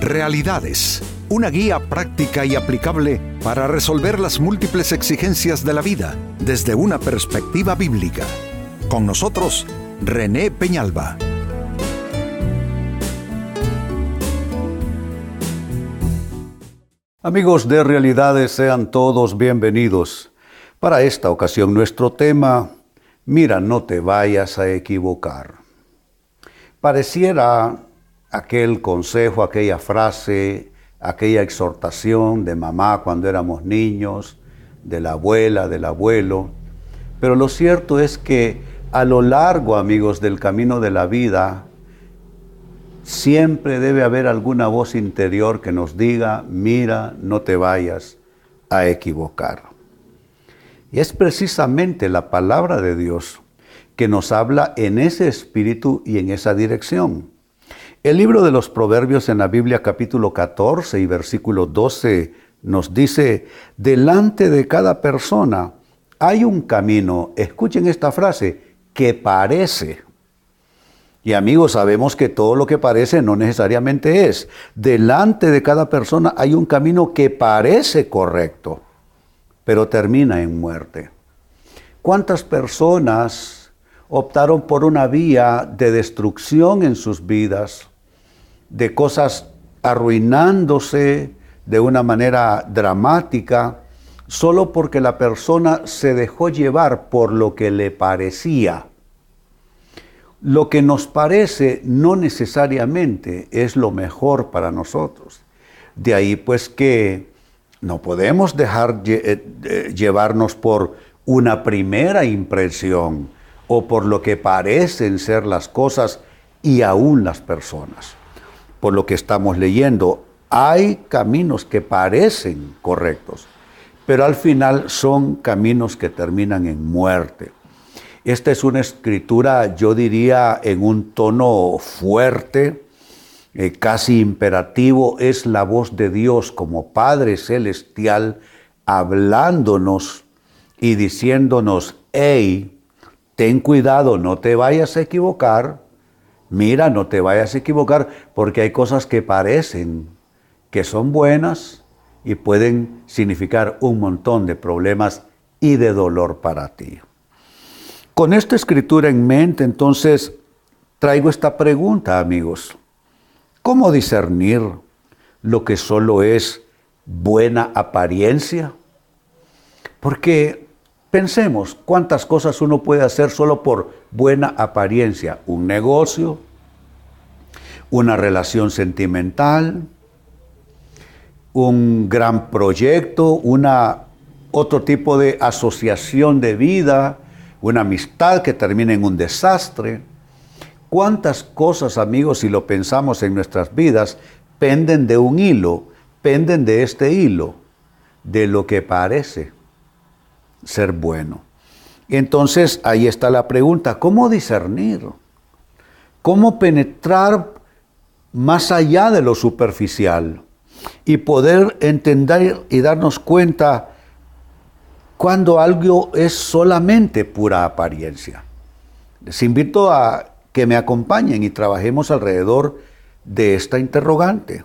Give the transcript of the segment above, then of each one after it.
Realidades, una guía práctica y aplicable para resolver las múltiples exigencias de la vida desde una perspectiva bíblica. Con nosotros, René Peñalba. Amigos de Realidades, sean todos bienvenidos. Para esta ocasión nuestro tema, mira, no te vayas a equivocar. Pareciera aquel consejo, aquella frase, aquella exhortación de mamá cuando éramos niños, de la abuela, del abuelo. Pero lo cierto es que a lo largo, amigos, del camino de la vida, siempre debe haber alguna voz interior que nos diga, mira, no te vayas a equivocar. Y es precisamente la palabra de Dios que nos habla en ese espíritu y en esa dirección. El libro de los Proverbios en la Biblia capítulo 14 y versículo 12 nos dice, delante de cada persona hay un camino, escuchen esta frase, que parece. Y amigos, sabemos que todo lo que parece no necesariamente es. Delante de cada persona hay un camino que parece correcto, pero termina en muerte. ¿Cuántas personas optaron por una vía de destrucción en sus vidas? De cosas arruinándose de una manera dramática, solo porque la persona se dejó llevar por lo que le parecía. Lo que nos parece no necesariamente es lo mejor para nosotros. De ahí pues que no podemos dejar eh, llevarnos por una primera impresión o por lo que parecen ser las cosas y aún las personas por lo que estamos leyendo. Hay caminos que parecen correctos, pero al final son caminos que terminan en muerte. Esta es una escritura, yo diría, en un tono fuerte, eh, casi imperativo, es la voz de Dios como Padre Celestial hablándonos y diciéndonos, hey, ten cuidado, no te vayas a equivocar, mira, no te vayas a equivocar, porque hay cosas que parecen que son buenas y pueden significar un montón de problemas y de dolor para ti. Con esta escritura en mente, entonces, traigo esta pregunta, amigos. ¿Cómo discernir lo que solo es buena apariencia? Porque Pensemos cuántas cosas uno puede hacer solo por buena apariencia. Un negocio, una relación sentimental, un gran proyecto, una, otro tipo de asociación de vida, una amistad que termina en un desastre. ¿Cuántas cosas, amigos, si lo pensamos en nuestras vidas, penden de un hilo, penden de este hilo, de lo que parece? Ser bueno. Entonces ahí está la pregunta, ¿cómo discernir? ¿Cómo penetrar más allá de lo superficial y poder entender y darnos cuenta cuando algo es solamente pura apariencia? Les invito a que me acompañen y trabajemos alrededor de esta interrogante.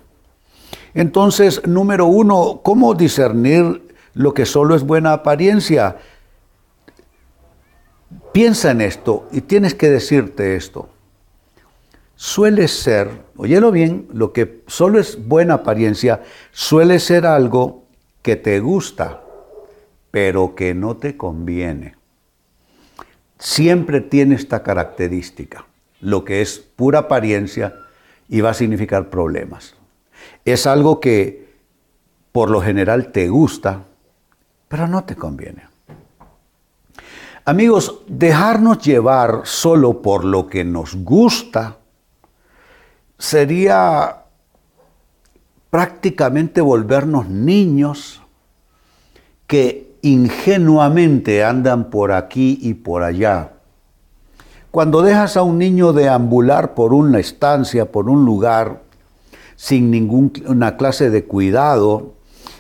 Entonces, número uno, ¿cómo discernir lo que solo es buena apariencia. Piensa en esto y tienes que decirte esto. Suele ser, óyelo bien, lo que solo es buena apariencia, suele ser algo que te gusta, pero que no te conviene. Siempre tiene esta característica, lo que es pura apariencia y va a significar problemas. Es algo que por lo general te gusta, pero no te conviene. Amigos, dejarnos llevar solo por lo que nos gusta sería prácticamente volvernos niños que ingenuamente andan por aquí y por allá. Cuando dejas a un niño deambular por una estancia, por un lugar, sin ninguna clase de cuidado,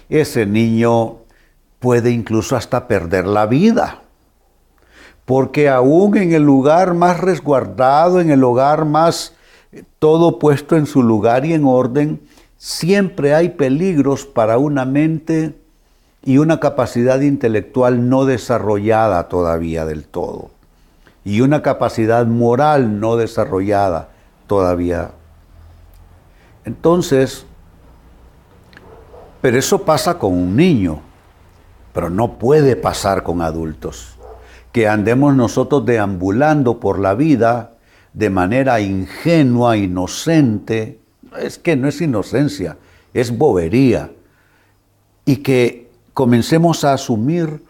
ese niño puede incluso hasta perder la vida. Porque aún en el lugar más resguardado, en el hogar más eh, todo puesto en su lugar y en orden, siempre hay peligros para una mente y una capacidad intelectual no desarrollada todavía del todo, y una capacidad moral no desarrollada todavía. Entonces, pero eso pasa con un niño, pero no puede pasar con adultos. Que andemos nosotros deambulando por la vida de manera ingenua, inocente, es que no es inocencia, es bobería. Y que comencemos a asumir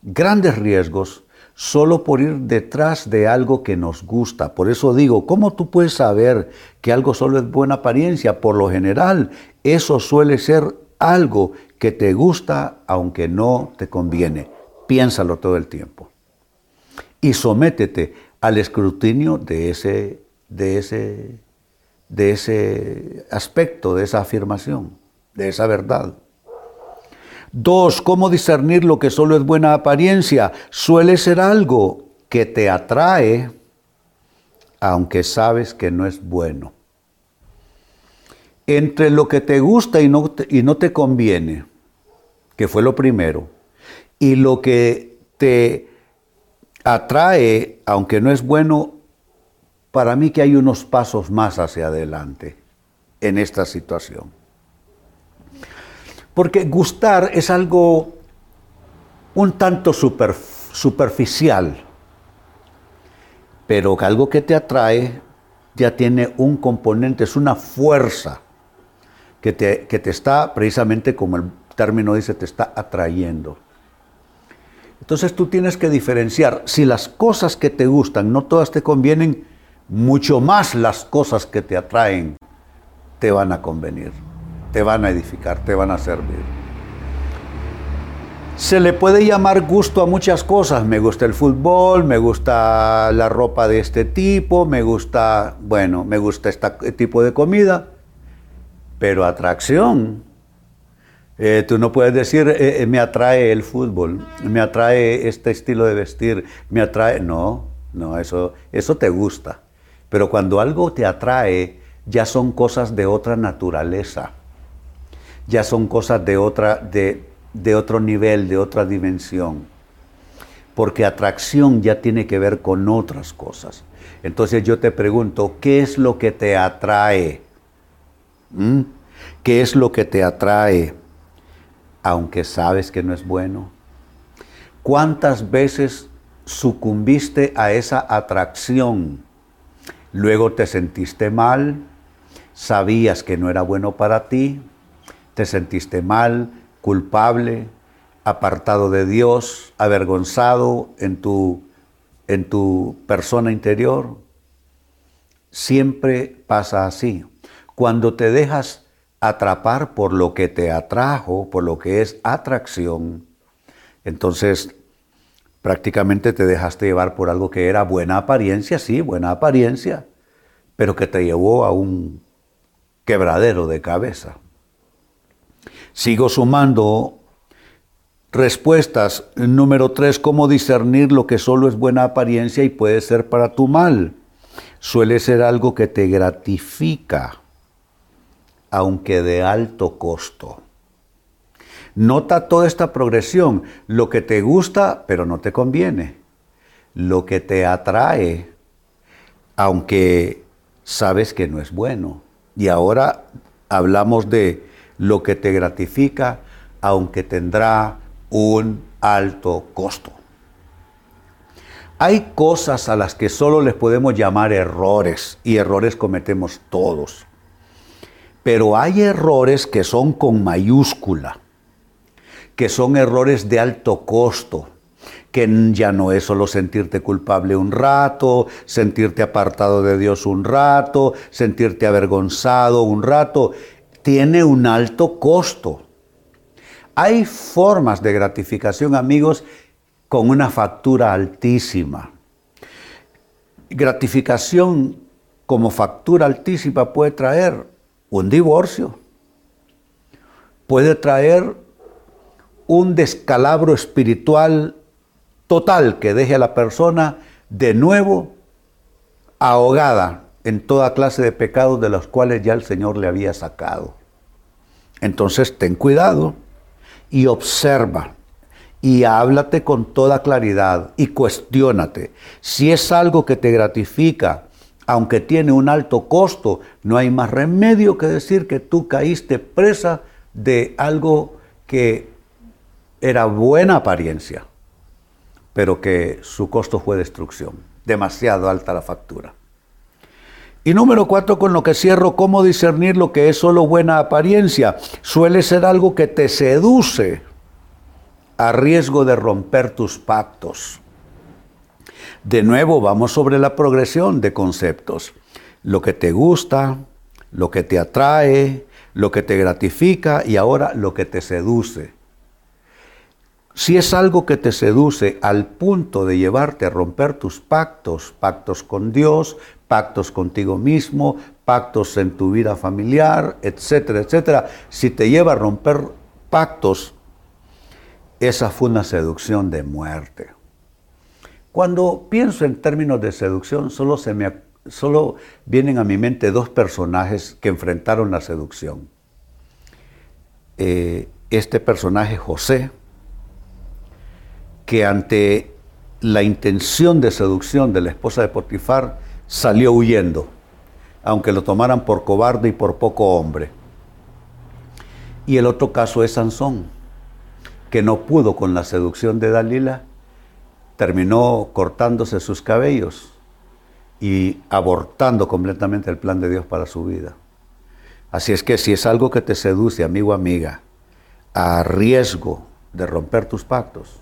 grandes riesgos solo por ir detrás de algo que nos gusta. Por eso digo, ¿cómo tú puedes saber que algo solo es buena apariencia? Por lo general, eso suele ser algo que te gusta aunque no te conviene. Piénsalo todo el tiempo. Y sométete al escrutinio de ese, de ese, de ese aspecto, de esa afirmación, de esa verdad. Dos, ¿cómo discernir lo que solo es buena apariencia? Suele ser algo que te atrae, aunque sabes que no es bueno entre lo que te gusta y no te, y no te conviene, que fue lo primero, y lo que te atrae, aunque no es bueno, para mí que hay unos pasos más hacia adelante en esta situación. Porque gustar es algo un tanto superficial, pero algo que te atrae ya tiene un componente, es una fuerza que te, que te está, precisamente como el término dice, te está atrayendo. Entonces tú tienes que diferenciar, si las cosas que te gustan no todas te convienen, mucho más las cosas que te atraen te van a convenir, te van a edificar, te van a servir. Se le puede llamar gusto a muchas cosas. Me gusta el fútbol, me gusta la ropa de este tipo, me gusta, bueno, me gusta este tipo de comida. Pero atracción, eh, tú no puedes decir, eh, eh, me atrae el fútbol, me atrae este estilo de vestir, me atrae... No, no, eso, eso te gusta. Pero cuando algo te atrae, ya son cosas de otra naturaleza, ya son cosas de, otra, de, de otro nivel, de otra dimensión. Porque atracción ya tiene que ver con otras cosas. Entonces yo te pregunto, ¿qué es lo que te atrae? ¿Mm? ¿Qué es lo que te atrae aunque sabes que no es bueno? ¿Cuántas veces sucumbiste a esa atracción? Luego te sentiste mal, sabías que no era bueno para ti, te sentiste mal, culpable, apartado de Dios, avergonzado en tu, en tu persona interior. Siempre pasa así. Cuando te dejas atrapar por lo que te atrajo, por lo que es atracción, entonces prácticamente te dejaste llevar por algo que era buena apariencia, sí, buena apariencia, pero que te llevó a un quebradero de cabeza. Sigo sumando respuestas. Número tres, cómo discernir lo que solo es buena apariencia y puede ser para tu mal. Suele ser algo que te gratifica aunque de alto costo. Nota toda esta progresión, lo que te gusta pero no te conviene, lo que te atrae, aunque sabes que no es bueno. Y ahora hablamos de lo que te gratifica, aunque tendrá un alto costo. Hay cosas a las que solo les podemos llamar errores y errores cometemos todos. Pero hay errores que son con mayúscula, que son errores de alto costo, que ya no es solo sentirte culpable un rato, sentirte apartado de Dios un rato, sentirte avergonzado un rato, tiene un alto costo. Hay formas de gratificación, amigos, con una factura altísima. Gratificación como factura altísima puede traer un divorcio puede traer un descalabro espiritual total que deje a la persona de nuevo ahogada en toda clase de pecados de los cuales ya el Señor le había sacado. Entonces ten cuidado y observa y háblate con toda claridad y cuestiónate. Si es algo que te gratifica, aunque tiene un alto costo, no hay más remedio que decir que tú caíste presa de algo que era buena apariencia, pero que su costo fue destrucción. Demasiado alta la factura. Y número cuatro, con lo que cierro, ¿cómo discernir lo que es solo buena apariencia? Suele ser algo que te seduce a riesgo de romper tus pactos. De nuevo, vamos sobre la progresión de conceptos. Lo que te gusta, lo que te atrae, lo que te gratifica y ahora lo que te seduce. Si es algo que te seduce al punto de llevarte a romper tus pactos, pactos con Dios, pactos contigo mismo, pactos en tu vida familiar, etcétera, etcétera, si te lleva a romper pactos, esa fue una seducción de muerte. Cuando pienso en términos de seducción, solo, se me, solo vienen a mi mente dos personajes que enfrentaron la seducción. Eh, este personaje José, que ante la intención de seducción de la esposa de Potifar salió huyendo, aunque lo tomaran por cobarde y por poco hombre. Y el otro caso es Sansón, que no pudo con la seducción de Dalila, terminó cortándose sus cabellos y abortando completamente el plan de Dios para su vida. Así es que si es algo que te seduce, amigo, amiga, a riesgo de romper tus pactos,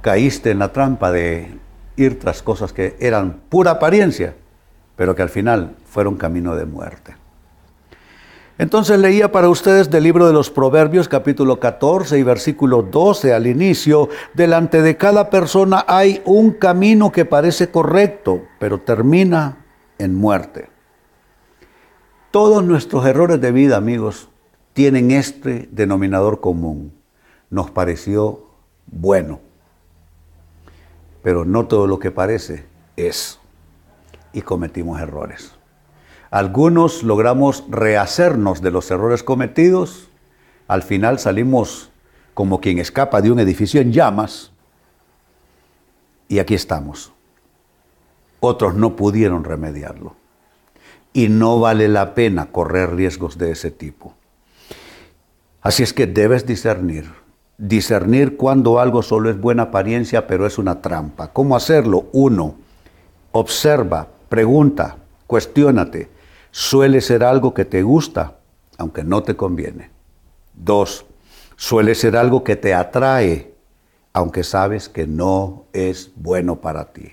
caíste en la trampa de ir tras cosas que eran pura apariencia, pero que al final fueron camino de muerte. Entonces leía para ustedes del libro de los Proverbios capítulo 14 y versículo 12 al inicio, delante de cada persona hay un camino que parece correcto, pero termina en muerte. Todos nuestros errores de vida, amigos, tienen este denominador común. Nos pareció bueno pero no todo lo que parece es. Y cometimos errores. Algunos logramos rehacernos de los errores cometidos, al final salimos como quien escapa de un edificio en llamas, y aquí estamos. Otros no pudieron remediarlo. Y no vale la pena correr riesgos de ese tipo. Así es que debes discernir discernir cuando algo solo es buena apariencia, pero es una trampa. ¿Cómo hacerlo? Uno, observa, pregunta, cuestiónate. Suele ser algo que te gusta, aunque no te conviene. Dos, suele ser algo que te atrae, aunque sabes que no es bueno para ti.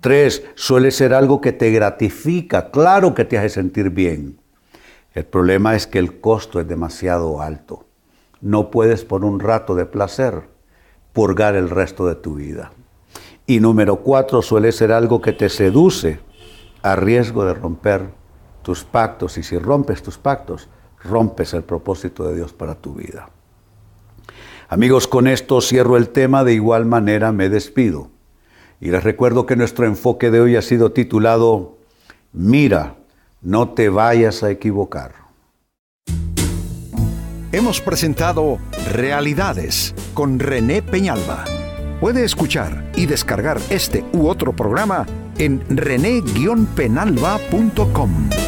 Tres, suele ser algo que te gratifica, claro que te hace sentir bien. El problema es que el costo es demasiado alto no puedes por un rato de placer purgar el resto de tu vida. Y número cuatro, suele ser algo que te seduce a riesgo de romper tus pactos. Y si rompes tus pactos, rompes el propósito de Dios para tu vida. Amigos, con esto cierro el tema, de igual manera me despido. Y les recuerdo que nuestro enfoque de hoy ha sido titulado Mira, no te vayas a equivocar hemos presentado Realidades con René Peñalba. Puede escuchar y descargar este u otro programa en rene-penalba.com.